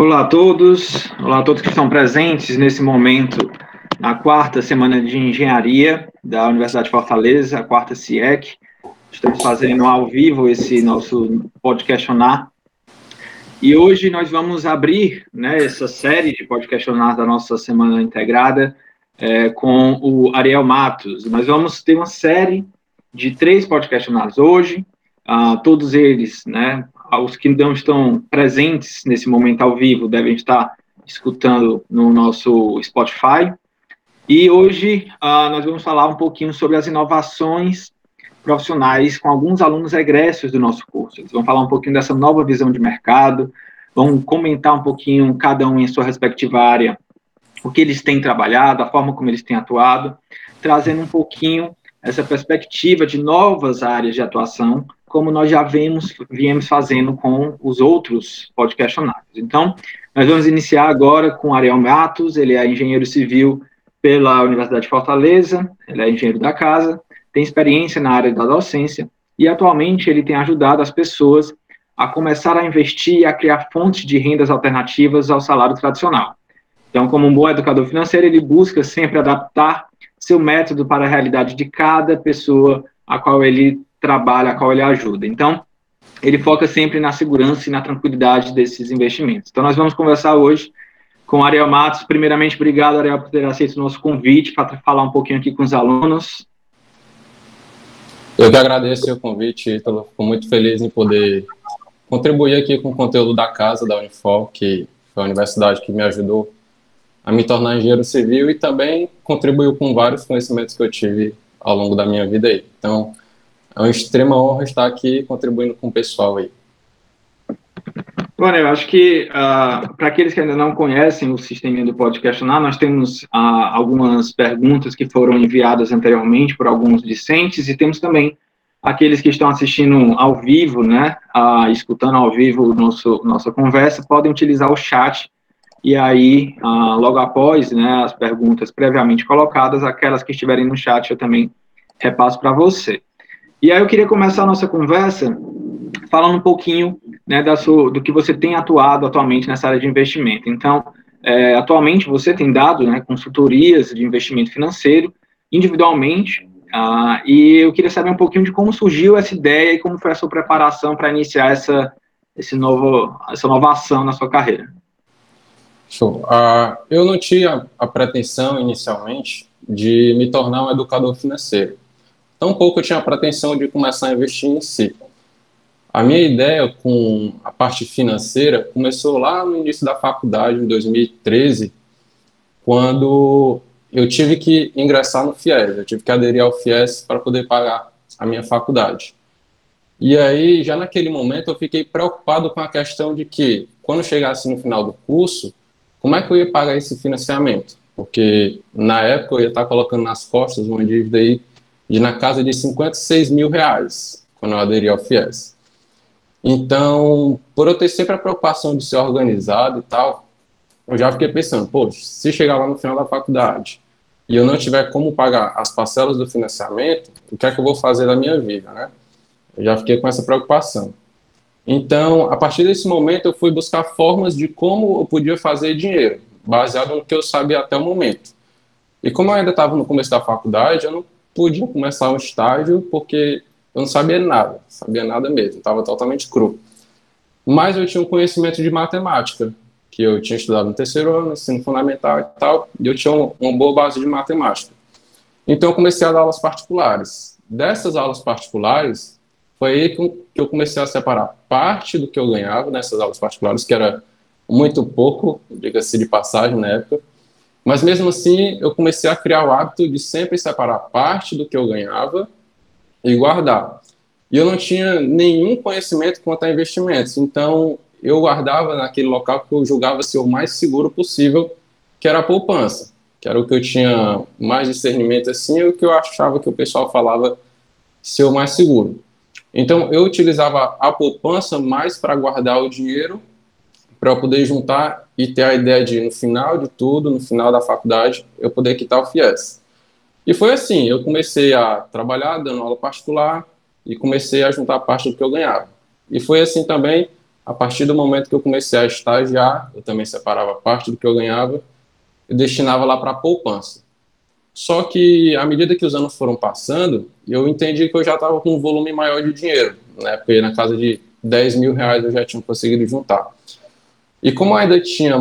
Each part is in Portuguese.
Olá a todos, olá a todos que estão presentes nesse momento na quarta semana de engenharia da Universidade de Fortaleza, a quarta CIEC. Estamos fazendo ao vivo esse nosso podcastionar. E hoje nós vamos abrir né, essa série de podcastionar da nossa semana integrada é, com o Ariel Matos. Nós vamos ter uma série de três podcastionados hoje, uh, todos eles né, os que não estão presentes nesse momento ao vivo devem estar escutando no nosso Spotify. E hoje uh, nós vamos falar um pouquinho sobre as inovações profissionais com alguns alunos egressos do nosso curso. Eles vão falar um pouquinho dessa nova visão de mercado, vão comentar um pouquinho, cada um em sua respectiva área, o que eles têm trabalhado, a forma como eles têm atuado, trazendo um pouquinho essa perspectiva de novas áreas de atuação como nós já vemos, viemos fazendo com os outros podcastionários. Então, nós vamos iniciar agora com Ariel Matos, ele é engenheiro civil pela Universidade de Fortaleza, ele é engenheiro da casa, tem experiência na área da docência e atualmente ele tem ajudado as pessoas a começar a investir e a criar fontes de rendas alternativas ao salário tradicional. Então, como um bom educador financeiro, ele busca sempre adaptar seu método para a realidade de cada pessoa a qual ele trabalha, a qual ele ajuda. Então, ele foca sempre na segurança e na tranquilidade desses investimentos. Então, nós vamos conversar hoje com Ariel Matos. Primeiramente, obrigado, Ariel, por ter aceito o nosso convite para falar um pouquinho aqui com os alunos. Eu que agradeço o convite, Ítalo. Fico muito feliz em poder contribuir aqui com o conteúdo da casa, da Unifol, que foi a universidade que me ajudou a me tornar engenheiro civil e também contribuiu com vários conhecimentos que eu tive ao longo da minha vida aí. Então, é uma extrema honra estar aqui contribuindo com o pessoal aí. Bom, eu acho que uh, para aqueles que ainda não conhecem o sistema do Podcastionar, nós temos uh, algumas perguntas que foram enviadas anteriormente por alguns discentes e temos também aqueles que estão assistindo ao vivo, né, uh, escutando ao vivo nosso, nossa conversa, podem utilizar o chat e aí, logo após né, as perguntas previamente colocadas, aquelas que estiverem no chat eu também repasso para você. E aí eu queria começar a nossa conversa falando um pouquinho né, da sua, do que você tem atuado atualmente nessa área de investimento. Então, é, atualmente você tem dado né, consultorias de investimento financeiro individualmente, ah, e eu queria saber um pouquinho de como surgiu essa ideia e como foi a sua preparação para iniciar essa, esse novo, essa nova ação na sua carreira. Show. Uh, eu não tinha a pretensão inicialmente de me tornar um educador financeiro. Tampouco eu tinha a pretensão de começar a investir em si. A minha ideia com a parte financeira começou lá no início da faculdade, em 2013, quando eu tive que ingressar no FIES, eu tive que aderir ao FIES para poder pagar a minha faculdade. E aí, já naquele momento, eu fiquei preocupado com a questão de que, quando chegasse no final do curso, como é que eu ia pagar esse financiamento? Porque, na época, eu ia estar colocando nas costas uma dívida aí de na casa de 56 mil reais, quando eu aderi ao FIES. Então, por eu ter sempre a preocupação de ser organizado e tal, eu já fiquei pensando, pô, se chegar lá no final da faculdade e eu não tiver como pagar as parcelas do financiamento, o que é que eu vou fazer da minha vida, né? Eu já fiquei com essa preocupação. Então, a partir desse momento, eu fui buscar formas de como eu podia fazer dinheiro, baseado no que eu sabia até o momento. E como eu ainda estava no começo da faculdade, eu não podia começar um estágio porque eu não sabia nada, sabia nada mesmo, estava totalmente cru. Mas eu tinha um conhecimento de matemática, que eu tinha estudado no terceiro ano, ensino fundamental e tal, e eu tinha uma boa base de matemática. Então eu comecei a dar aulas particulares. Dessas aulas particulares, foi aí que eu comecei a separar parte do que eu ganhava nessas aulas particulares, que era muito pouco, diga-se de passagem na época, mas mesmo assim, eu comecei a criar o hábito de sempre separar parte do que eu ganhava e guardar. E eu não tinha nenhum conhecimento quanto a investimentos, então eu guardava naquele local que eu julgava ser o mais seguro possível, que era a poupança, que era o que eu tinha mais discernimento assim, e o que eu achava que o pessoal falava ser o mais seguro. Então eu utilizava a poupança mais para guardar o dinheiro para eu poder juntar e ter a ideia de, no final de tudo, no final da faculdade, eu poder quitar o FIES. E foi assim, eu comecei a trabalhar dando aula particular e comecei a juntar parte do que eu ganhava. E foi assim também A partir do momento que eu comecei a estagiar, eu também separava parte do que eu ganhava e destinava lá para poupança. Só que, à medida que os anos foram passando, eu entendi que eu já estava com um volume maior de dinheiro. Na época, na casa de 10 mil reais eu já tinha conseguido juntar. E como ainda tinha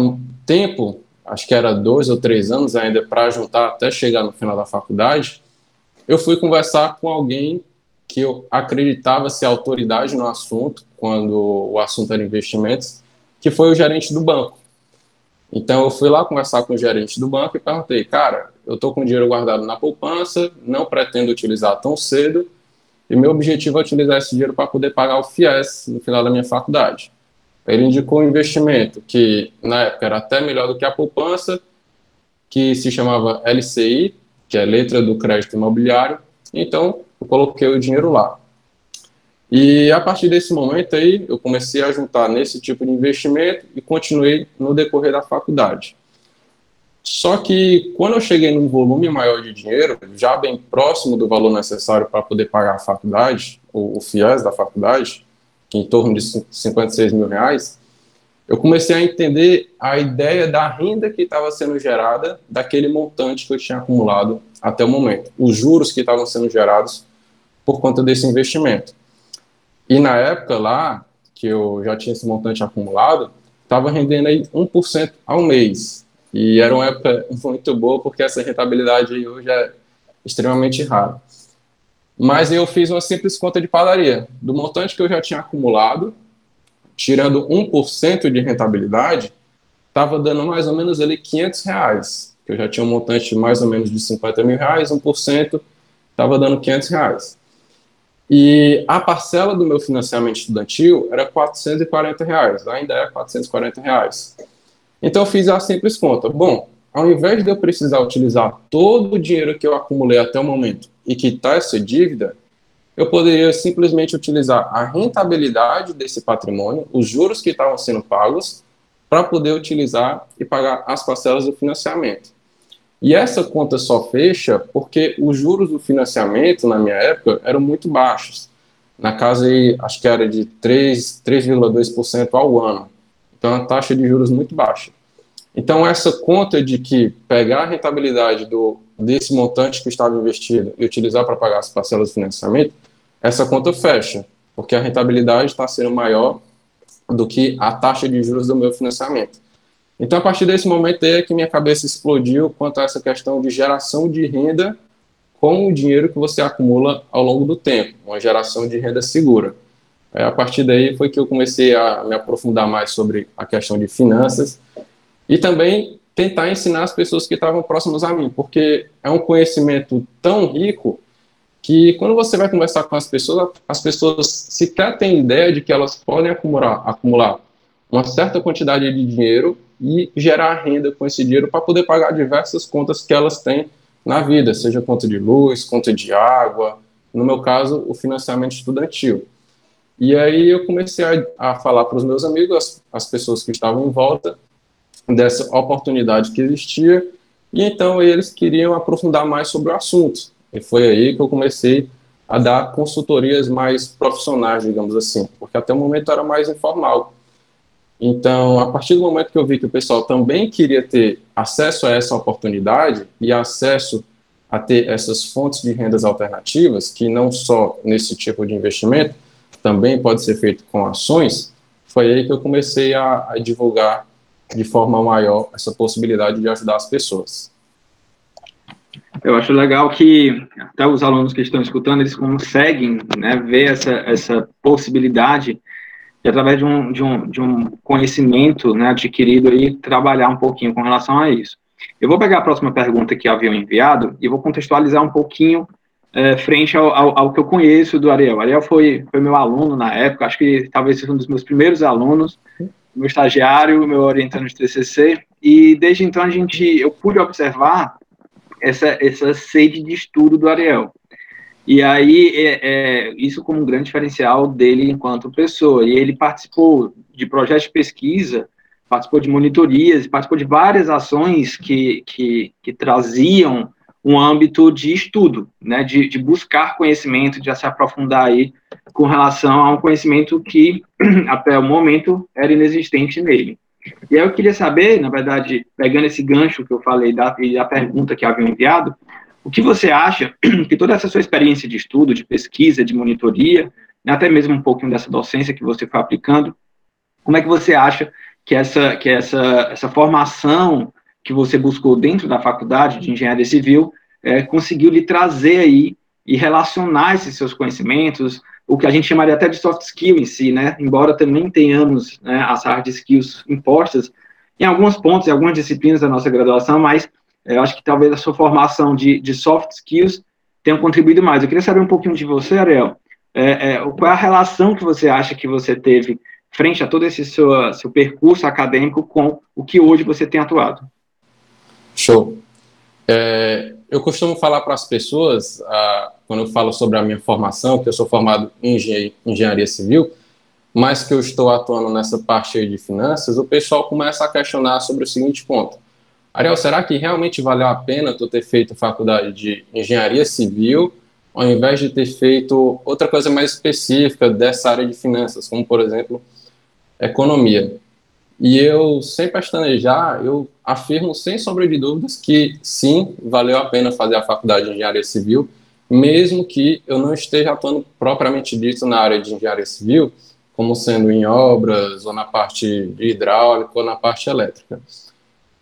tempo, acho que era dois ou três anos ainda para juntar até chegar no final da faculdade, eu fui conversar com alguém que eu acreditava ser autoridade no assunto, quando o assunto era investimentos, que foi o gerente do banco. Então eu fui lá conversar com o gerente do banco e perguntei, cara, eu estou com dinheiro guardado na poupança, não pretendo utilizar tão cedo, e meu objetivo é utilizar esse dinheiro para poder pagar o FIES no final da minha faculdade. Ele indicou um investimento que na época era até melhor do que a poupança, que se chamava LCI, que é letra do crédito imobiliário. Então eu coloquei o dinheiro lá. E a partir desse momento aí, eu comecei a juntar nesse tipo de investimento e continuei no decorrer da faculdade. Só que quando eu cheguei num volume maior de dinheiro, já bem próximo do valor necessário para poder pagar a faculdade, o, o FIES da faculdade, em torno de 56 mil reais, eu comecei a entender a ideia da renda que estava sendo gerada daquele montante que eu tinha acumulado até o momento, os juros que estavam sendo gerados por conta desse investimento. E na época lá, que eu já tinha esse montante acumulado, estava rendendo aí 1% ao mês. E era uma época muito boa, porque essa rentabilidade hoje é extremamente rara. Mas eu fiz uma simples conta de padaria. Do montante que eu já tinha acumulado, tirando 1% de rentabilidade, estava dando mais ou menos ali 500 reais. Eu já tinha um montante mais ou menos de 50 mil reais, 1% estava dando 500 reais. E a parcela do meu financiamento estudantil era 440 reais, ainda é 440 reais. Então eu fiz a simples conta. Bom, ao invés de eu precisar utilizar todo o dinheiro que eu acumulei até o momento e quitar essa dívida, eu poderia simplesmente utilizar a rentabilidade desse patrimônio, os juros que estavam sendo pagos, para poder utilizar e pagar as parcelas do financiamento. E essa conta só fecha porque os juros do financiamento, na minha época, eram muito baixos. Na casa, acho que era de 3,2% ao ano. Então, a taxa de juros muito baixa. Então, essa conta de que pegar a rentabilidade do, desse montante que estava investido e utilizar para pagar as parcelas do financiamento, essa conta fecha, porque a rentabilidade está sendo maior do que a taxa de juros do meu financiamento. Então, a partir desse momento é que minha cabeça explodiu quanto a essa questão de geração de renda com o dinheiro que você acumula ao longo do tempo, uma geração de renda segura. É, a partir daí foi que eu comecei a me aprofundar mais sobre a questão de finanças e também tentar ensinar as pessoas que estavam próximas a mim, porque é um conhecimento tão rico que quando você vai conversar com as pessoas, as pessoas sequer têm ideia de que elas podem acumular, acumular uma certa quantidade de dinheiro e gerar renda com esse dinheiro para poder pagar diversas contas que elas têm na vida, seja conta de luz, conta de água, no meu caso, o financiamento estudantil. E aí eu comecei a, a falar para os meus amigos, as, as pessoas que estavam em volta, dessa oportunidade que existia, e então eles queriam aprofundar mais sobre o assunto. E foi aí que eu comecei a dar consultorias mais profissionais, digamos assim, porque até o momento era mais informal. Então, a partir do momento que eu vi que o pessoal também queria ter acesso a essa oportunidade e acesso a ter essas fontes de rendas alternativas, que não só nesse tipo de investimento, também pode ser feito com ações, foi aí que eu comecei a, a divulgar de forma maior essa possibilidade de ajudar as pessoas. Eu acho legal que até os alunos que estão escutando, eles conseguem né, ver essa, essa possibilidade e através de um, de um, de um conhecimento né, adquirido aí, trabalhar um pouquinho com relação a isso. Eu vou pegar a próxima pergunta que haviam enviado e vou contextualizar um pouquinho é, frente ao, ao, ao, que eu conheço do Ariel. Ariel foi, foi meu aluno na época, acho que talvez seja um dos meus primeiros alunos, meu estagiário, meu orientando de TCC, e desde então a gente, eu pude observar essa, essa sede de estudo do Ariel. E aí, é, é, isso como um grande diferencial dele enquanto pessoa. E ele participou de projetos de pesquisa, participou de monitorias, participou de várias ações que, que, que traziam um âmbito de estudo, né, de, de, buscar conhecimento, de se aprofundar aí com relação a um conhecimento que, até o momento, era inexistente nele. E aí eu queria saber, na verdade, pegando esse gancho que eu falei da, e a pergunta que havia enviado, o que você acha que toda essa sua experiência de estudo, de pesquisa, de monitoria, né, até mesmo um pouquinho dessa docência que você foi aplicando, como é que você acha que essa, que essa, essa formação que você buscou dentro da faculdade de engenharia civil é, conseguiu lhe trazer aí e relacionar esses seus conhecimentos, o que a gente chamaria até de soft skill em si, né? Embora também tenhamos né, as hard skills impostas em alguns pontos, em algumas disciplinas da nossa graduação, mas é, eu acho que talvez a sua formação de, de soft skills tenha contribuído mais. Eu queria saber um pouquinho de você, Ariel. É, é, qual é a relação que você acha que você teve frente a todo esse seu, seu percurso acadêmico com o que hoje você tem atuado? Show. É, eu costumo falar para as pessoas, ah, quando eu falo sobre a minha formação, que eu sou formado em engenharia civil, mas que eu estou atuando nessa parte de finanças, o pessoal começa a questionar sobre o seguinte ponto. Ariel, será que realmente valeu a pena tu ter feito faculdade de engenharia civil ao invés de ter feito outra coisa mais específica dessa área de finanças, como, por exemplo, economia? E eu, sem pestanejar, eu afirmo sem sombra de dúvidas que sim, valeu a pena fazer a faculdade de engenharia civil, mesmo que eu não esteja atuando propriamente dito na área de engenharia civil, como sendo em obras, ou na parte hidráulica, ou na parte elétrica.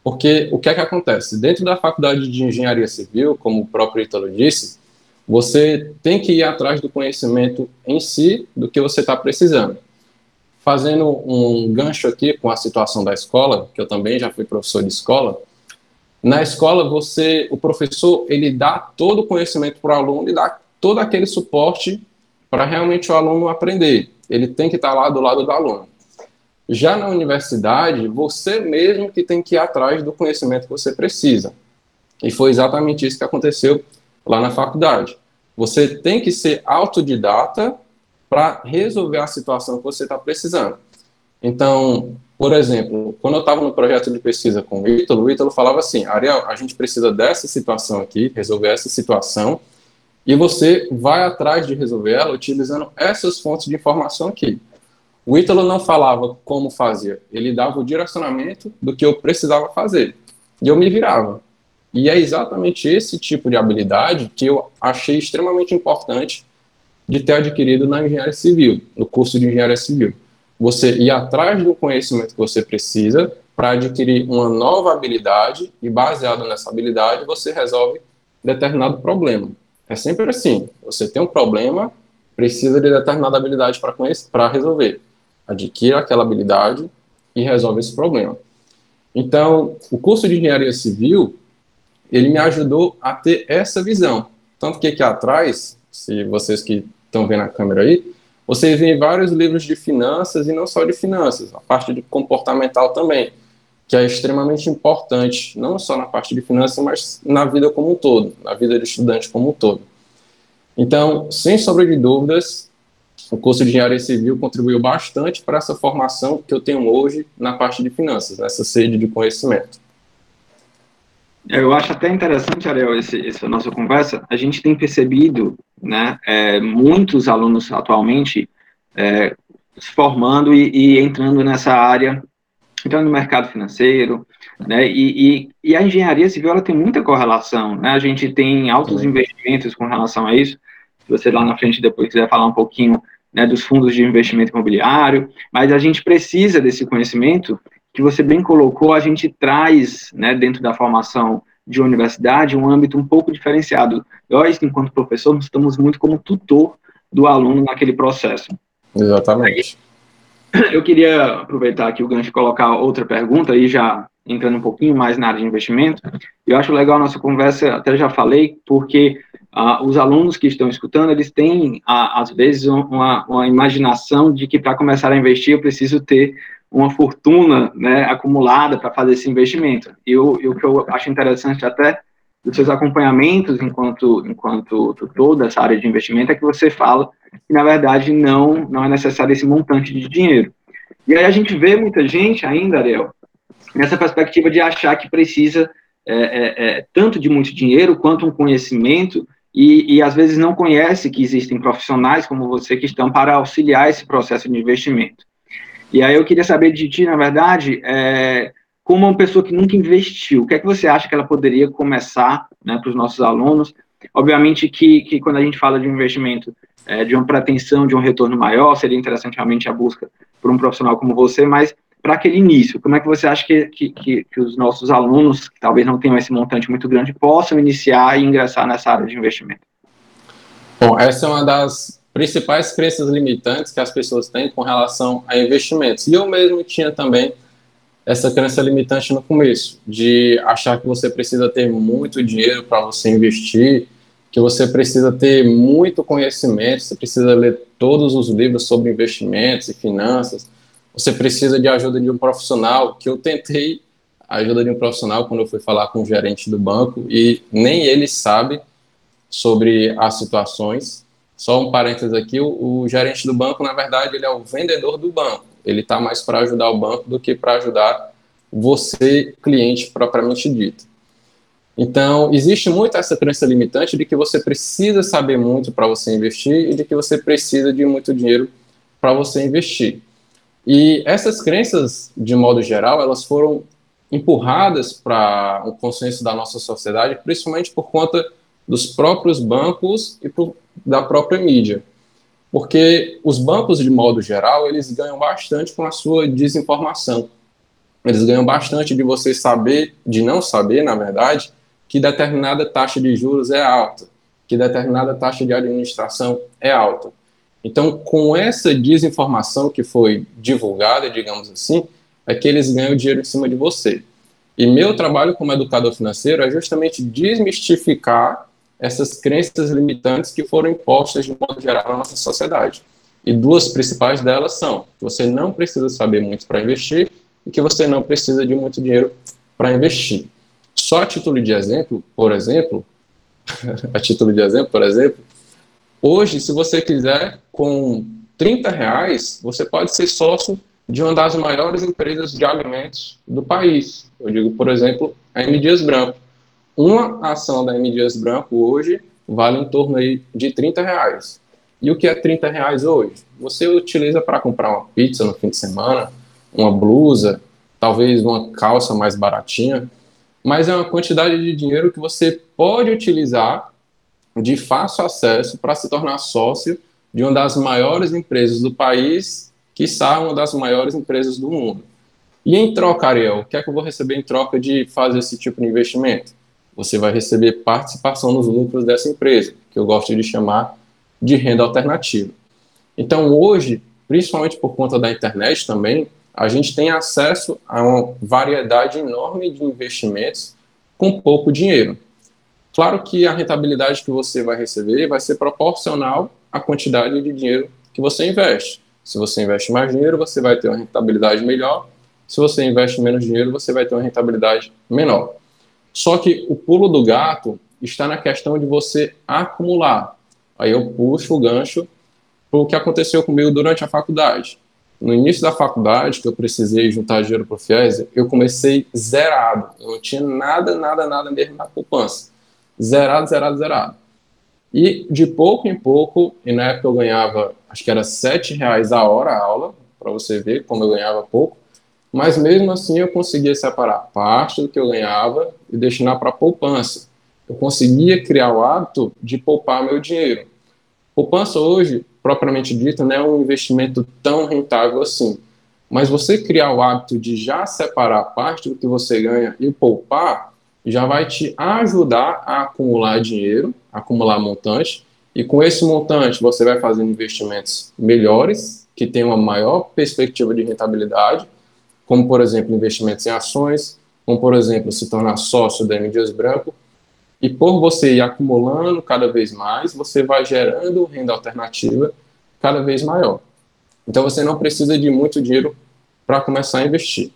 Porque o que é que acontece? Dentro da faculdade de engenharia civil, como o próprio Ítalo disse, você tem que ir atrás do conhecimento em si do que você está precisando. Fazendo um gancho aqui com a situação da escola, que eu também já fui professor de escola, na escola você, o professor, ele dá todo o conhecimento para o aluno e dá todo aquele suporte para realmente o aluno aprender. Ele tem que estar lá do lado do aluno. Já na universidade, você mesmo que tem que ir atrás do conhecimento que você precisa. E foi exatamente isso que aconteceu lá na faculdade. Você tem que ser autodidata para resolver a situação que você está precisando. Então, por exemplo, quando eu estava no projeto de pesquisa com o Ítalo, o Ítalo falava assim, Ariel, a gente precisa dessa situação aqui, resolver essa situação, e você vai atrás de resolver ela utilizando essas fontes de informação aqui. O Ítalo não falava como fazia, ele dava o direcionamento do que eu precisava fazer. E eu me virava. E é exatamente esse tipo de habilidade que eu achei extremamente importante de ter adquirido na engenharia civil, no curso de engenharia civil. Você ir atrás do conhecimento que você precisa para adquirir uma nova habilidade e baseado nessa habilidade você resolve determinado problema. É sempre assim. Você tem um problema, precisa de determinada habilidade para resolver adquira aquela habilidade e resolve esse problema. Então, o curso de engenharia civil, ele me ajudou a ter essa visão. Tanto que aqui atrás, se vocês que estão vendo a câmera aí, vocês veem vários livros de finanças e não só de finanças, a parte de comportamental também, que é extremamente importante, não só na parte de finanças, mas na vida como um todo, na vida do estudante como um todo. Então, sem sombra de dúvidas, o curso de engenharia civil contribuiu bastante para essa formação que eu tenho hoje na parte de finanças, nessa sede de conhecimento. Eu acho até interessante, Ariel, esse, essa nossa conversa. A gente tem percebido, né, é, muitos alunos atualmente é, se formando e, e, entrando nessa área, entrando no mercado financeiro, né, e, e, e, a engenharia civil ela tem muita correlação, né, a gente tem altos investimentos com relação a isso. Se você lá na frente depois quiser falar um pouquinho né, dos fundos de investimento imobiliário, mas a gente precisa desse conhecimento que você bem colocou, a gente traz né, dentro da formação de universidade um âmbito um pouco diferenciado. Nós, enquanto professor, nós estamos muito como tutor do aluno naquele processo. Exatamente. Eu queria aproveitar aqui o gancho e colocar outra pergunta, aí já entrando um pouquinho mais na área de investimento. Eu acho legal a nossa conversa, até já falei, porque ah, os alunos que estão escutando, eles têm, ah, às vezes, uma, uma imaginação de que para começar a investir eu preciso ter uma fortuna né, acumulada para fazer esse investimento. E o, e o que eu acho interessante até dos seus acompanhamentos enquanto, enquanto tutor dessa área de investimento é que você fala que, na verdade, não, não é necessário esse montante de dinheiro. E aí a gente vê muita gente ainda, Ariel, nessa perspectiva de achar que precisa é, é, é, tanto de muito dinheiro quanto um conhecimento e, e, às vezes não conhece que existem profissionais como você que estão para auxiliar esse processo de investimento. E aí eu queria saber de ti, na verdade, é, como uma pessoa que nunca investiu, o que é que você acha que ela poderia começar né, para os nossos alunos? Obviamente que, que quando a gente fala de um investimento, é, de uma pretensão de um retorno maior, seria interessante realmente a busca por um profissional como você, mas para aquele início, como é que você acha que, que, que, que os nossos alunos, que talvez não tenham esse montante muito grande, possam iniciar e ingressar nessa área de investimento? Bom, essa é uma das principais crenças limitantes que as pessoas têm com relação a investimentos. E eu mesmo tinha também essa crença limitante no começo, de achar que você precisa ter muito dinheiro para você investir, que você precisa ter muito conhecimento, você precisa ler todos os livros sobre investimentos e finanças, você precisa de ajuda de um profissional, que eu tentei a ajuda de um profissional quando eu fui falar com o gerente do banco e nem ele sabe sobre as situações. Só um parênteses aqui, o, o gerente do banco, na verdade, ele é o vendedor do banco. Ele está mais para ajudar o banco do que para ajudar você, cliente propriamente dito. Então, existe muito essa crença limitante de que você precisa saber muito para você investir e de que você precisa de muito dinheiro para você investir. E essas crenças, de modo geral, elas foram empurradas para o consenso da nossa sociedade, principalmente por conta dos próprios bancos e por, da própria mídia. Porque os bancos, de modo geral, eles ganham bastante com a sua desinformação. Eles ganham bastante de você saber, de não saber, na verdade, que determinada taxa de juros é alta, que determinada taxa de administração é alta. Então, com essa desinformação que foi divulgada, digamos assim, é que eles ganham dinheiro em cima de você. E meu trabalho como educador financeiro é justamente desmistificar essas crenças limitantes que foram impostas de modo geral na nossa sociedade. E duas principais delas são que você não precisa saber muito para investir e que você não precisa de muito dinheiro para investir. Só a título de exemplo, por exemplo, a título de exemplo, por exemplo, Hoje, se você quiser, com 30 reais, você pode ser sócio de uma das maiores empresas de alimentos do país. Eu digo, por exemplo, a M. Dias Branco. Uma ação da M. Dias Branco hoje vale em torno aí de 30 reais. E o que é 30 reais hoje? Você utiliza para comprar uma pizza no fim de semana, uma blusa, talvez uma calça mais baratinha, mas é uma quantidade de dinheiro que você pode utilizar de fácil acesso para se tornar sócio de uma das maiores empresas do país, que está uma das maiores empresas do mundo. E em troca, Ariel, o que é que eu vou receber em troca de fazer esse tipo de investimento? Você vai receber participação nos lucros dessa empresa, que eu gosto de chamar de renda alternativa. Então, hoje, principalmente por conta da internet também, a gente tem acesso a uma variedade enorme de investimentos com pouco dinheiro. Claro que a rentabilidade que você vai receber vai ser proporcional à quantidade de dinheiro que você investe. Se você investe mais dinheiro, você vai ter uma rentabilidade melhor. Se você investe menos dinheiro, você vai ter uma rentabilidade menor. Só que o pulo do gato está na questão de você acumular. Aí eu puxo o gancho para o que aconteceu comigo durante a faculdade. No início da faculdade, que eu precisei juntar dinheiro para o FIES, eu comecei zerado. Eu não tinha nada, nada, nada mesmo na poupança zerado, zerado, zerado. E de pouco em pouco, e na época eu ganhava, acho que era sete reais a hora a aula, para você ver como eu ganhava pouco, mas mesmo assim eu conseguia separar parte do que eu ganhava e destinar para poupança. Eu conseguia criar o hábito de poupar meu dinheiro. Poupança hoje, propriamente dito, não é um investimento tão rentável assim. Mas você criar o hábito de já separar parte do que você ganha e poupar, já vai te ajudar a acumular dinheiro, acumular montante, e com esse montante você vai fazer investimentos melhores, que tenham uma maior perspectiva de rentabilidade, como por exemplo investimentos em ações, como por exemplo se tornar sócio da M. Dias Branco, e por você ir acumulando cada vez mais, você vai gerando renda alternativa cada vez maior. Então você não precisa de muito dinheiro para começar a investir.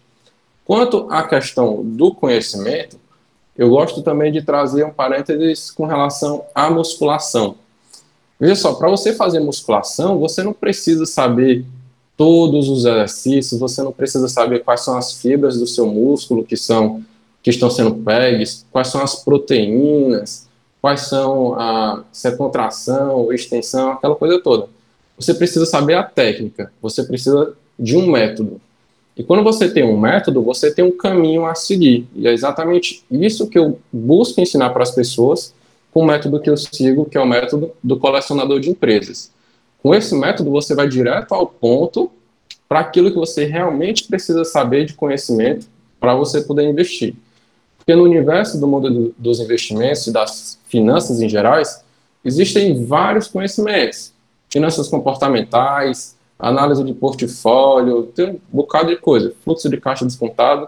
Quanto à questão do conhecimento, eu gosto também de trazer um parênteses com relação à musculação. Veja só, para você fazer musculação, você não precisa saber todos os exercícios, você não precisa saber quais são as fibras do seu músculo que são que estão sendo pegues, quais são as proteínas, quais são a se é contração, extensão, aquela coisa toda. Você precisa saber a técnica, você precisa de um método. E quando você tem um método, você tem um caminho a seguir. E é exatamente isso que eu busco ensinar para as pessoas com o método que eu sigo, que é o método do colecionador de empresas. Com esse método, você vai direto ao ponto para aquilo que você realmente precisa saber de conhecimento para você poder investir. Porque no universo do mundo dos investimentos e das finanças em gerais, existem vários conhecimentos. Finanças comportamentais, análise de portfólio, tem um bocado de coisa, fluxo de caixa descontado.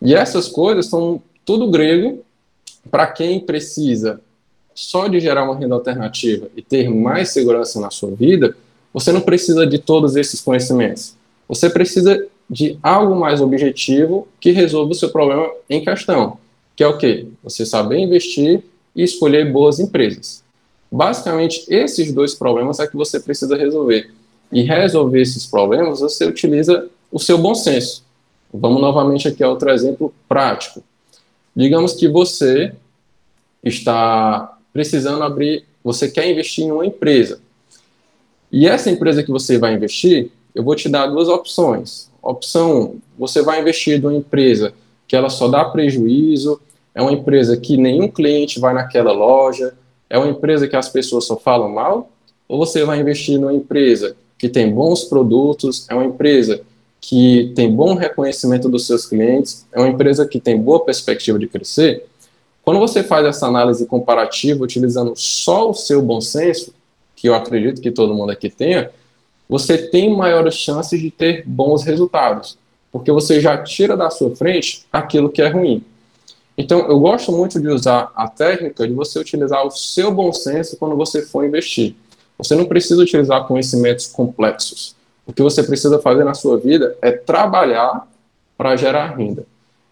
E essas coisas são tudo grego para quem precisa só de gerar uma renda alternativa e ter mais segurança na sua vida, você não precisa de todos esses conhecimentos. Você precisa de algo mais objetivo que resolva o seu problema em questão, que é o quê? Você saber investir e escolher boas empresas. Basicamente, esses dois problemas é que você precisa resolver. E resolver esses problemas, você utiliza o seu bom senso. Vamos novamente aqui a outro exemplo prático. Digamos que você está precisando abrir, você quer investir em uma empresa. E essa empresa que você vai investir, eu vou te dar duas opções. Opção 1, você vai investir em uma empresa que ela só dá prejuízo, é uma empresa que nenhum cliente vai naquela loja, é uma empresa que as pessoas só falam mal, ou você vai investir numa empresa que tem bons produtos, é uma empresa que tem bom reconhecimento dos seus clientes, é uma empresa que tem boa perspectiva de crescer. Quando você faz essa análise comparativa utilizando só o seu bom senso, que eu acredito que todo mundo aqui tenha, você tem maiores chances de ter bons resultados, porque você já tira da sua frente aquilo que é ruim. Então, eu gosto muito de usar a técnica de você utilizar o seu bom senso quando você for investir. Você não precisa utilizar conhecimentos complexos. O que você precisa fazer na sua vida é trabalhar para gerar renda.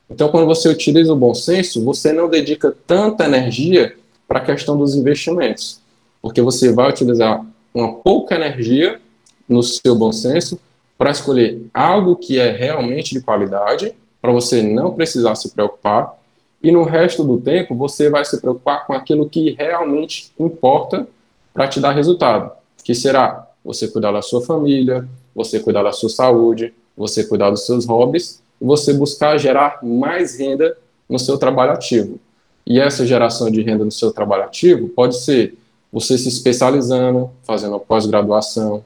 Então, quando você utiliza o bom senso, você não dedica tanta energia para a questão dos investimentos, porque você vai utilizar uma pouca energia no seu bom senso para escolher algo que é realmente de qualidade, para você não precisar se preocupar, e no resto do tempo você vai se preocupar com aquilo que realmente importa para te dar resultado, que será você cuidar da sua família, você cuidar da sua saúde, você cuidar dos seus hobbies você buscar gerar mais renda no seu trabalho ativo. E essa geração de renda no seu trabalho ativo pode ser você se especializando, fazendo pós-graduação,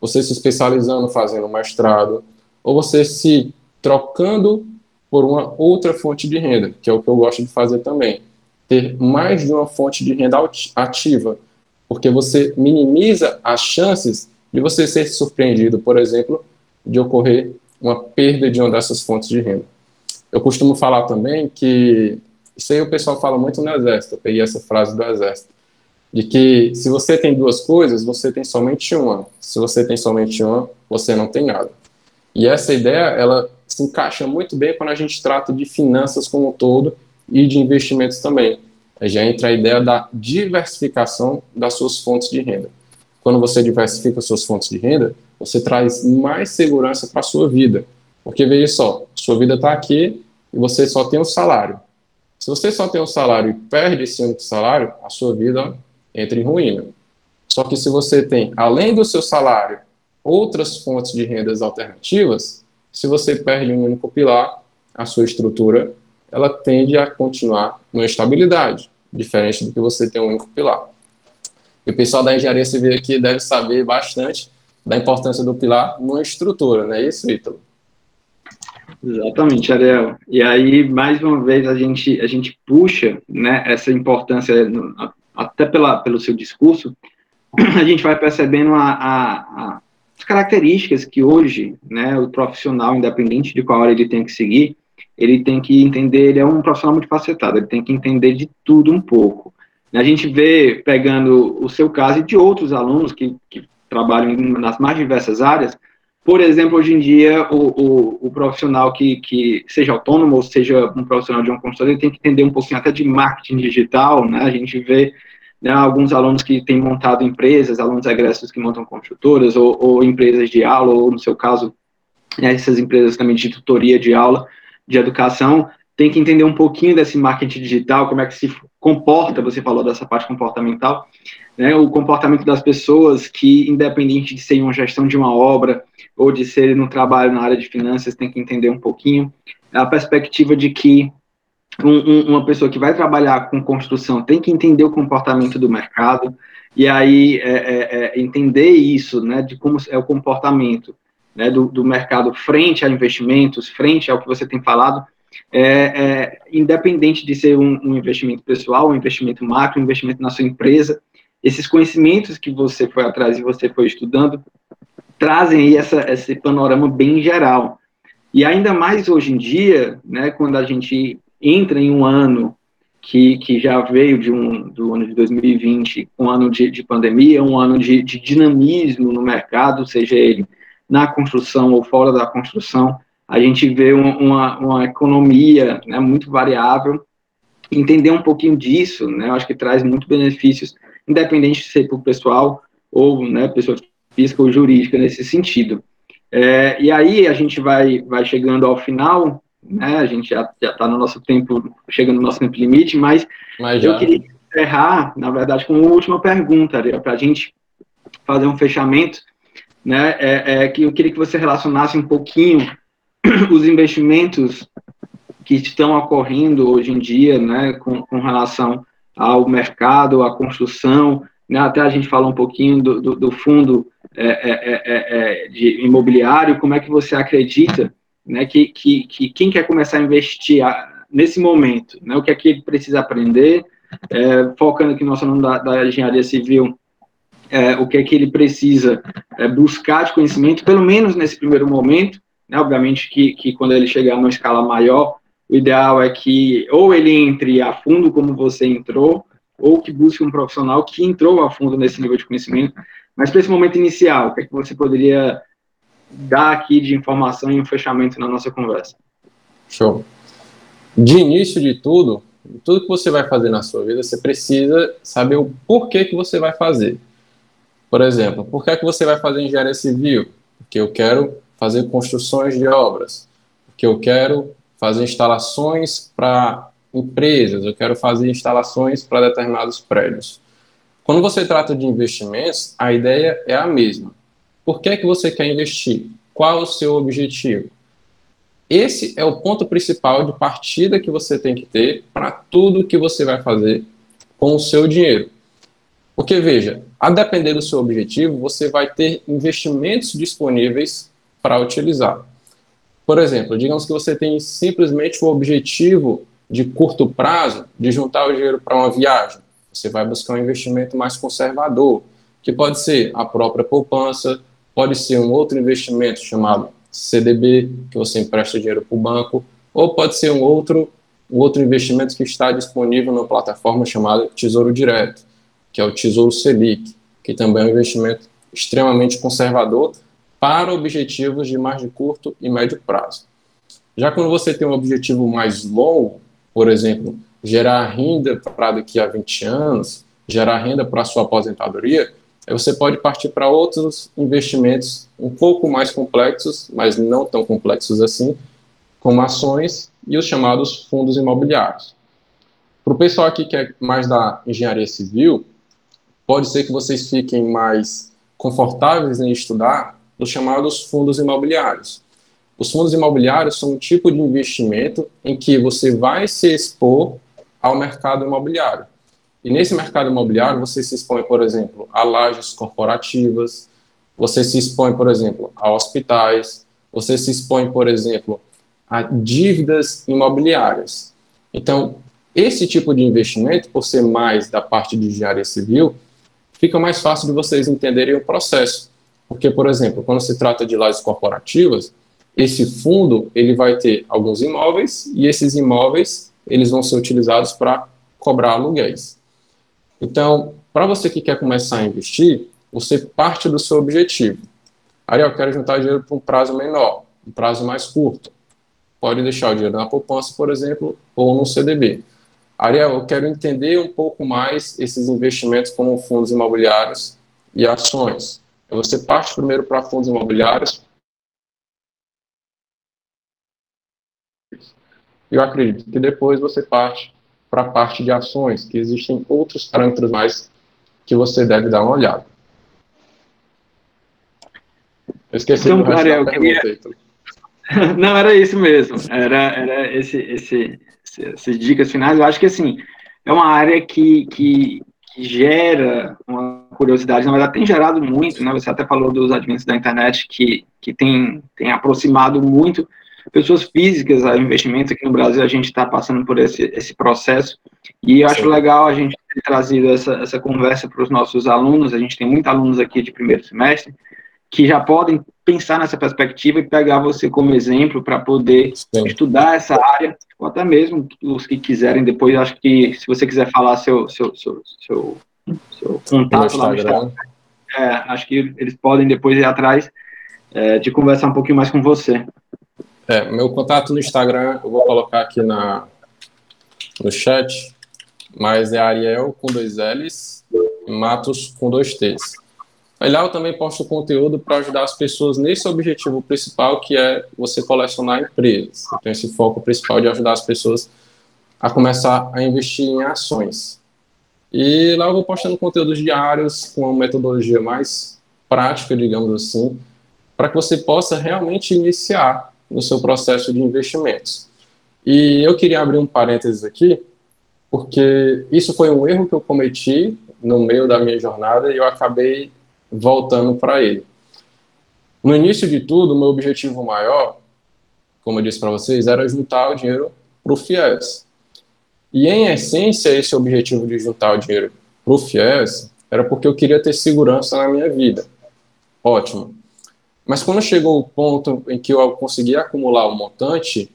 você se especializando, fazendo mestrado, ou você se trocando por uma outra fonte de renda, que é o que eu gosto de fazer também. Ter mais de uma fonte de renda ativa, porque você minimiza as chances de você ser surpreendido, por exemplo, de ocorrer uma perda de uma dessas fontes de renda. Eu costumo falar também que isso aí o pessoal fala muito no exército, eu peguei essa frase do exército, de que se você tem duas coisas, você tem somente uma. Se você tem somente uma, você não tem nada. E essa ideia, ela se encaixa muito bem quando a gente trata de finanças como um todo e de investimentos também. Aí já entra a ideia da diversificação das suas fontes de renda. Quando você diversifica suas fontes de renda, você traz mais segurança para a sua vida. Porque veja só, sua vida está aqui e você só tem um salário. Se você só tem um salário e perde esse único salário, a sua vida entra em ruína. Só que se você tem, além do seu salário, outras fontes de rendas alternativas, se você perde um único pilar, a sua estrutura ela tende a continuar numa estabilidade, diferente do que você tem um único pilar. E o pessoal da engenharia civil aqui deve saber bastante da importância do pilar numa estrutura, não é isso, Ítalo? Exatamente, Ariel. E aí, mais uma vez, a gente, a gente puxa né, essa importância até pela, pelo seu discurso, a gente vai percebendo a, a, a, as características que hoje, né, o profissional, independente de qual área ele tem que seguir, ele tem que entender, ele é um profissional muito facetado, ele tem que entender de tudo um pouco. A gente vê, pegando o seu caso e de outros alunos que, que trabalham nas mais diversas áreas, por exemplo, hoje em dia, o, o, o, profissional que, que seja autônomo ou seja um profissional de uma consultoria, tem que entender um pouquinho até de marketing digital, né? A gente vê né, alguns alunos que têm montado empresas, alunos egressos que montam construtoras, ou, ou empresas de aula, ou no seu caso, né, essas empresas também de tutoria de aula, de educação, tem que entender um pouquinho desse marketing digital, como é que se comporta, você falou dessa parte comportamental, né, o comportamento das pessoas que, independente de ser uma gestão de uma obra ou de ser no trabalho na área de finanças, tem que entender um pouquinho a perspectiva de que um, um, uma pessoa que vai trabalhar com construção tem que entender o comportamento do mercado e aí é, é, é entender isso, né, de como é o comportamento né, do, do mercado frente a investimentos, frente ao que você tem falado, é, é, independente de ser um, um, investimento pessoal, um investimento macro, um investimento na sua empresa, esses conhecimentos que você foi atrás e você foi estudando trazem aí essa, esse panorama bem geral. E ainda mais hoje em dia, né, quando a gente entra em um ano que, que já veio de um, do ano de 2020, um ano de, de pandemia, um ano de, de dinamismo no mercado, seja ele na construção ou fora da construção, a gente vê uma, uma economia né, muito variável. Entender um pouquinho disso, né, eu acho que traz muito benefícios, independente de ser para o pessoal ou né, pessoa física ou jurídica nesse sentido. É, e aí a gente vai, vai chegando ao final, né, a gente já está no nosso tempo, chegando no nosso tempo limite, mas, mas eu queria encerrar, na verdade, com uma última pergunta, para a gente fazer um fechamento, né, é, é, que eu queria que você relacionasse um pouquinho os investimentos que estão ocorrendo hoje em dia, né, com, com relação ao mercado, à construção, né, até a gente fala um pouquinho do, do, do fundo é, é, é, é, de imobiliário, como é que você acredita né, que, que, que quem quer começar a investir nesse momento, né, o que é que ele precisa aprender, é, focando aqui no nosso nome da, da engenharia civil, é, o que é que ele precisa buscar de conhecimento, pelo menos nesse primeiro momento, né? Obviamente que, que quando ele chegar numa escala maior, o ideal é que ou ele entre a fundo como você entrou, ou que busque um profissional que entrou a fundo nesse nível de conhecimento. Mas para esse momento inicial, o que, é que você poderia dar aqui de informação e um fechamento na nossa conversa? Show. De início de tudo, tudo que você vai fazer na sua vida, você precisa saber o porquê que você vai fazer. Por exemplo, por que, é que você vai fazer engenharia civil? Porque eu quero fazer construções de obras, que eu quero fazer instalações para empresas, eu quero fazer instalações para determinados prédios. Quando você trata de investimentos, a ideia é a mesma. Por que, é que você quer investir? Qual é o seu objetivo? Esse é o ponto principal de partida que você tem que ter para tudo que você vai fazer com o seu dinheiro. Porque, veja, a depender do seu objetivo, você vai ter investimentos disponíveis para utilizar. Por exemplo, digamos que você tem simplesmente o objetivo de curto prazo de juntar o dinheiro para uma viagem. Você vai buscar um investimento mais conservador, que pode ser a própria poupança, pode ser um outro investimento chamado CDB, que você empresta dinheiro para o banco, ou pode ser um outro, um outro investimento que está disponível na plataforma chamada Tesouro Direto, que é o Tesouro Selic, que também é um investimento extremamente conservador, para objetivos de mais de curto e médio prazo. Já quando você tem um objetivo mais longo, por exemplo, gerar renda para daqui a 20 anos, gerar renda para sua aposentadoria, você pode partir para outros investimentos um pouco mais complexos, mas não tão complexos assim, como ações e os chamados fundos imobiliários. Para o pessoal aqui que é mais da engenharia civil, pode ser que vocês fiquem mais confortáveis em estudar os chamados fundos imobiliários. Os fundos imobiliários são um tipo de investimento em que você vai se expor ao mercado imobiliário. E nesse mercado imobiliário, você se expõe, por exemplo, a lajes corporativas, você se expõe, por exemplo, a hospitais, você se expõe, por exemplo, a dívidas imobiliárias. Então, esse tipo de investimento, por ser mais da parte de engenharia civil, fica mais fácil de vocês entenderem o processo. Porque, por exemplo, quando se trata de lajes corporativas, esse fundo ele vai ter alguns imóveis e esses imóveis eles vão ser utilizados para cobrar aluguéis. Então, para você que quer começar a investir, você parte do seu objetivo. Ariel, eu quero juntar dinheiro para um prazo menor, um prazo mais curto. Pode deixar o dinheiro na poupança, por exemplo, ou no CDB. Ariel, eu quero entender um pouco mais esses investimentos como fundos imobiliários e ações. Você parte primeiro para fundos imobiliários. eu acredito que depois você parte para a parte de ações, que existem outros parâmetros mais que você deve dar uma olhada. Eu esqueci então, do Ariel, queria... Não, era isso mesmo. Era, era esse, esse, essas dicas finais. Eu acho que, assim, é uma área que, que, que gera uma curiosidade, na verdade tem gerado muito, né? Você até falou dos adventos da internet que, que tem, tem aproximado muito pessoas físicas a investimentos aqui no Brasil, a gente está passando por esse, esse processo, e eu acho Sim. legal a gente ter trazido essa, essa conversa para os nossos alunos, a gente tem muitos alunos aqui de primeiro semestre, que já podem pensar nessa perspectiva e pegar você como exemplo para poder Sim. estudar essa área, ou até mesmo os que quiserem depois, acho que se você quiser falar seu, seu, seu, seu, seu contato lá no Instagram, é, acho que eles podem depois ir atrás é, de conversar um pouquinho mais com você. É, meu contato no Instagram eu vou colocar aqui na, no chat, mas é Ariel com dois L's e Matos com dois T's. Lá eu também posto conteúdo para ajudar as pessoas nesse objetivo principal, que é você colecionar empresas. Eu tenho esse foco principal de ajudar as pessoas a começar a investir em ações. E lá eu vou postando conteúdos diários com uma metodologia mais prática, digamos assim, para que você possa realmente iniciar no seu processo de investimentos. E eu queria abrir um parênteses aqui, porque isso foi um erro que eu cometi no meio da minha jornada e eu acabei voltando para ele. No início de tudo, meu objetivo maior, como eu disse para vocês, era juntar o dinheiro para o FIES. E, em essência, esse objetivo de juntar o dinheiro para o FIES era porque eu queria ter segurança na minha vida. Ótimo. Mas quando chegou o ponto em que eu consegui acumular o montante,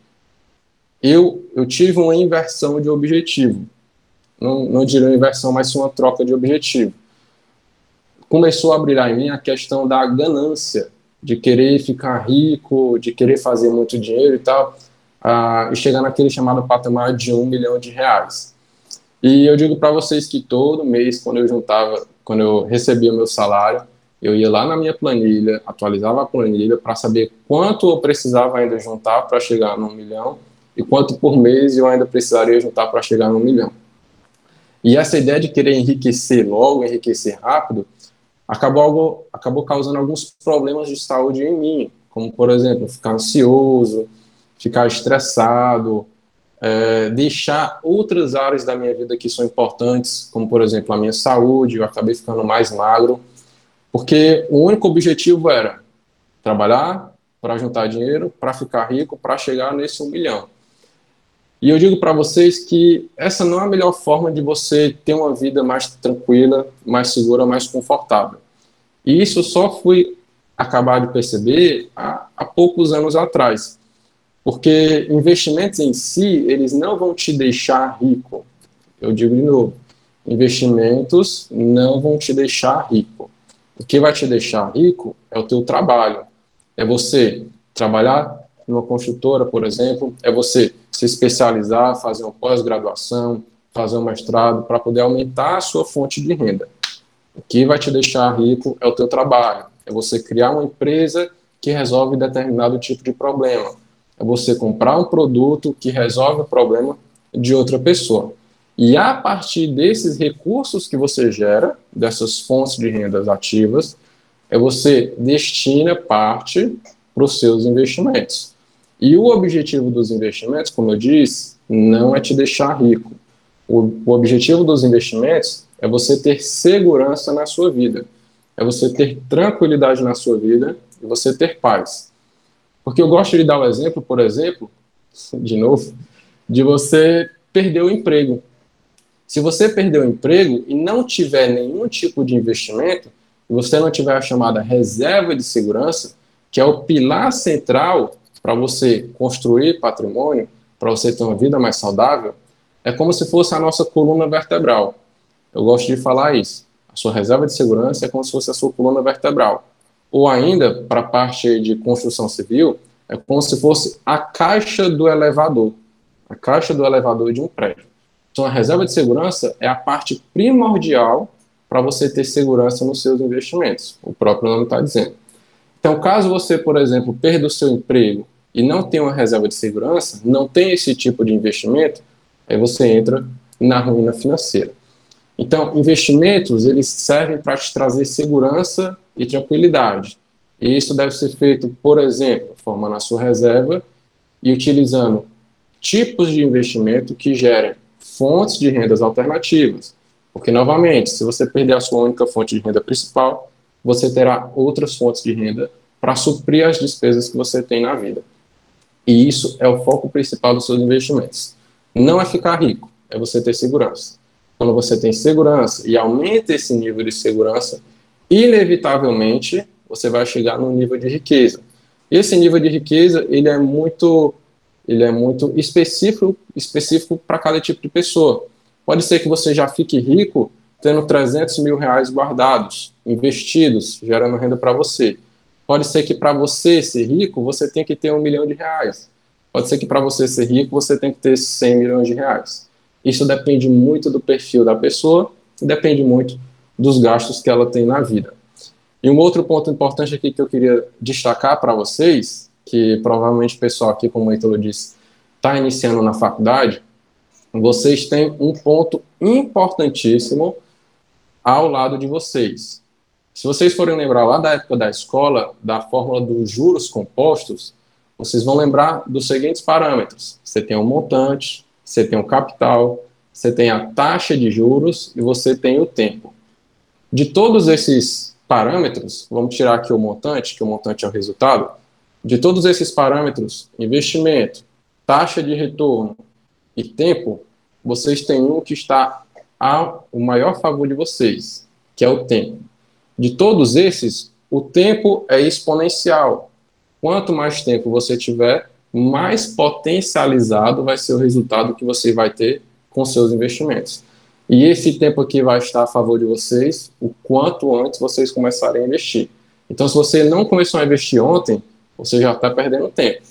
eu, eu tive uma inversão de objetivo. Não, não diria inversão, mas uma troca de objetivo começou a brilhar em mim a questão da ganância, de querer ficar rico, de querer fazer muito dinheiro e tal, uh, e chegar naquele chamado patamar de um milhão de reais. E eu digo para vocês que todo mês, quando eu juntava, quando eu recebia o meu salário, eu ia lá na minha planilha, atualizava a planilha para saber quanto eu precisava ainda juntar para chegar no milhão e quanto por mês eu ainda precisaria juntar para chegar no milhão. E essa ideia de querer enriquecer logo, enriquecer rápido, acabou, acabou causando alguns problemas de saúde em mim, como, por exemplo, ficar ansioso, ficar estressado, é, deixar outras áreas da minha vida que são importantes, como, por exemplo, a minha saúde, eu acabei ficando mais magro, porque o único objetivo era trabalhar para juntar dinheiro, para ficar rico, para chegar nesse um milhão. E eu digo para vocês que essa não é a melhor forma de você ter uma vida mais tranquila, mais segura, mais confortável. E isso só fui acabar de perceber há, há poucos anos atrás. Porque investimentos em si, eles não vão te deixar rico. Eu digo de novo, investimentos não vão te deixar rico. O que vai te deixar rico é o teu trabalho. É você trabalhar numa construtora, por exemplo, é você se especializar, fazer uma pós-graduação, fazer um mestrado para poder aumentar a sua fonte de renda. O que vai te deixar rico é o teu trabalho, é você criar uma empresa que resolve determinado tipo de problema, é você comprar um produto que resolve o problema de outra pessoa. E a partir desses recursos que você gera, dessas fontes de rendas ativas, é você destina parte para os seus investimentos. E o objetivo dos investimentos, como eu disse, não é te deixar rico. O, o objetivo dos investimentos é você ter segurança na sua vida, é você ter tranquilidade na sua vida e você ter paz. Porque eu gosto de dar o exemplo, por exemplo, de novo, de você perder o emprego. Se você perder o emprego e não tiver nenhum tipo de investimento, você não tiver a chamada reserva de segurança, que é o pilar central para você construir patrimônio, para você ter uma vida mais saudável, é como se fosse a nossa coluna vertebral. Eu gosto de falar isso. A sua reserva de segurança é como se fosse a sua coluna vertebral. Ou ainda, para a parte de construção civil, é como se fosse a caixa do elevador. A caixa do elevador de um prédio. Então, a reserva de segurança é a parte primordial para você ter segurança nos seus investimentos. O próprio nome está dizendo. Então, caso você, por exemplo, perda o seu emprego e não tem uma reserva de segurança, não tem esse tipo de investimento, aí você entra na ruína financeira. Então, investimentos, eles servem para te trazer segurança e tranquilidade. E isso deve ser feito, por exemplo, formando a sua reserva e utilizando tipos de investimento que gerem fontes de rendas alternativas. Porque, novamente, se você perder a sua única fonte de renda principal, você terá outras fontes de renda para suprir as despesas que você tem na vida. E isso é o foco principal dos seus investimentos. Não é ficar rico, é você ter segurança. Quando você tem segurança e aumenta esse nível de segurança, inevitavelmente você vai chegar num nível de riqueza. Esse nível de riqueza, ele é muito ele é muito específico específico para cada tipo de pessoa. Pode ser que você já fique rico tendo 300 mil reais guardados, investidos, gerando renda para você. Pode ser que para você ser rico, você tenha que ter um milhão de reais. Pode ser que para você ser rico, você tenha que ter 100 milhões de reais. Isso depende muito do perfil da pessoa e depende muito dos gastos que ela tem na vida. E um outro ponto importante aqui que eu queria destacar para vocês, que provavelmente o pessoal aqui, como o Ítalo disse, está iniciando na faculdade, vocês têm um ponto importantíssimo ao lado de vocês. Se vocês forem lembrar lá da época da escola, da fórmula dos juros compostos, vocês vão lembrar dos seguintes parâmetros: você tem um montante, você tem um capital, você tem a taxa de juros e você tem o tempo. De todos esses parâmetros, vamos tirar aqui o montante, que o montante é o resultado. De todos esses parâmetros, investimento, taxa de retorno e tempo, vocês têm um que está ao maior favor de vocês, que é o tempo. De todos esses, o tempo é exponencial. Quanto mais tempo você tiver, mais potencializado vai ser o resultado que você vai ter com seus investimentos. E esse tempo aqui vai estar a favor de vocês o quanto antes vocês começarem a investir. Então, se você não começou a investir ontem, você já está perdendo tempo.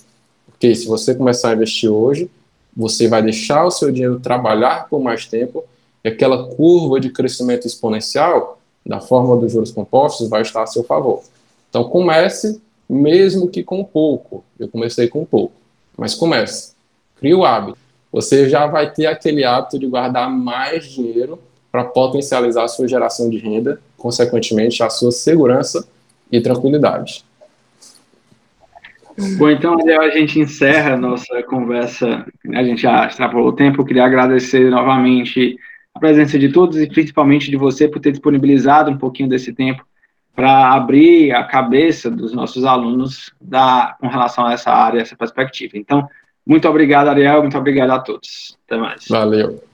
Porque se você começar a investir hoje, você vai deixar o seu dinheiro trabalhar por mais tempo e aquela curva de crescimento exponencial da forma dos juros compostos vai estar a seu favor. Então comece, mesmo que com pouco. Eu comecei com pouco, mas comece. Crie o hábito. Você já vai ter aquele hábito de guardar mais dinheiro para potencializar a sua geração de renda, consequentemente a sua segurança e tranquilidade. Bom, então a gente encerra a nossa conversa. A gente já extrapolou o tempo. Eu queria agradecer novamente a presença de todos e principalmente de você por ter disponibilizado um pouquinho desse tempo para abrir a cabeça dos nossos alunos da, com relação a essa área, essa perspectiva. Então, muito obrigado, Ariel, muito obrigado a todos. Até mais. Valeu.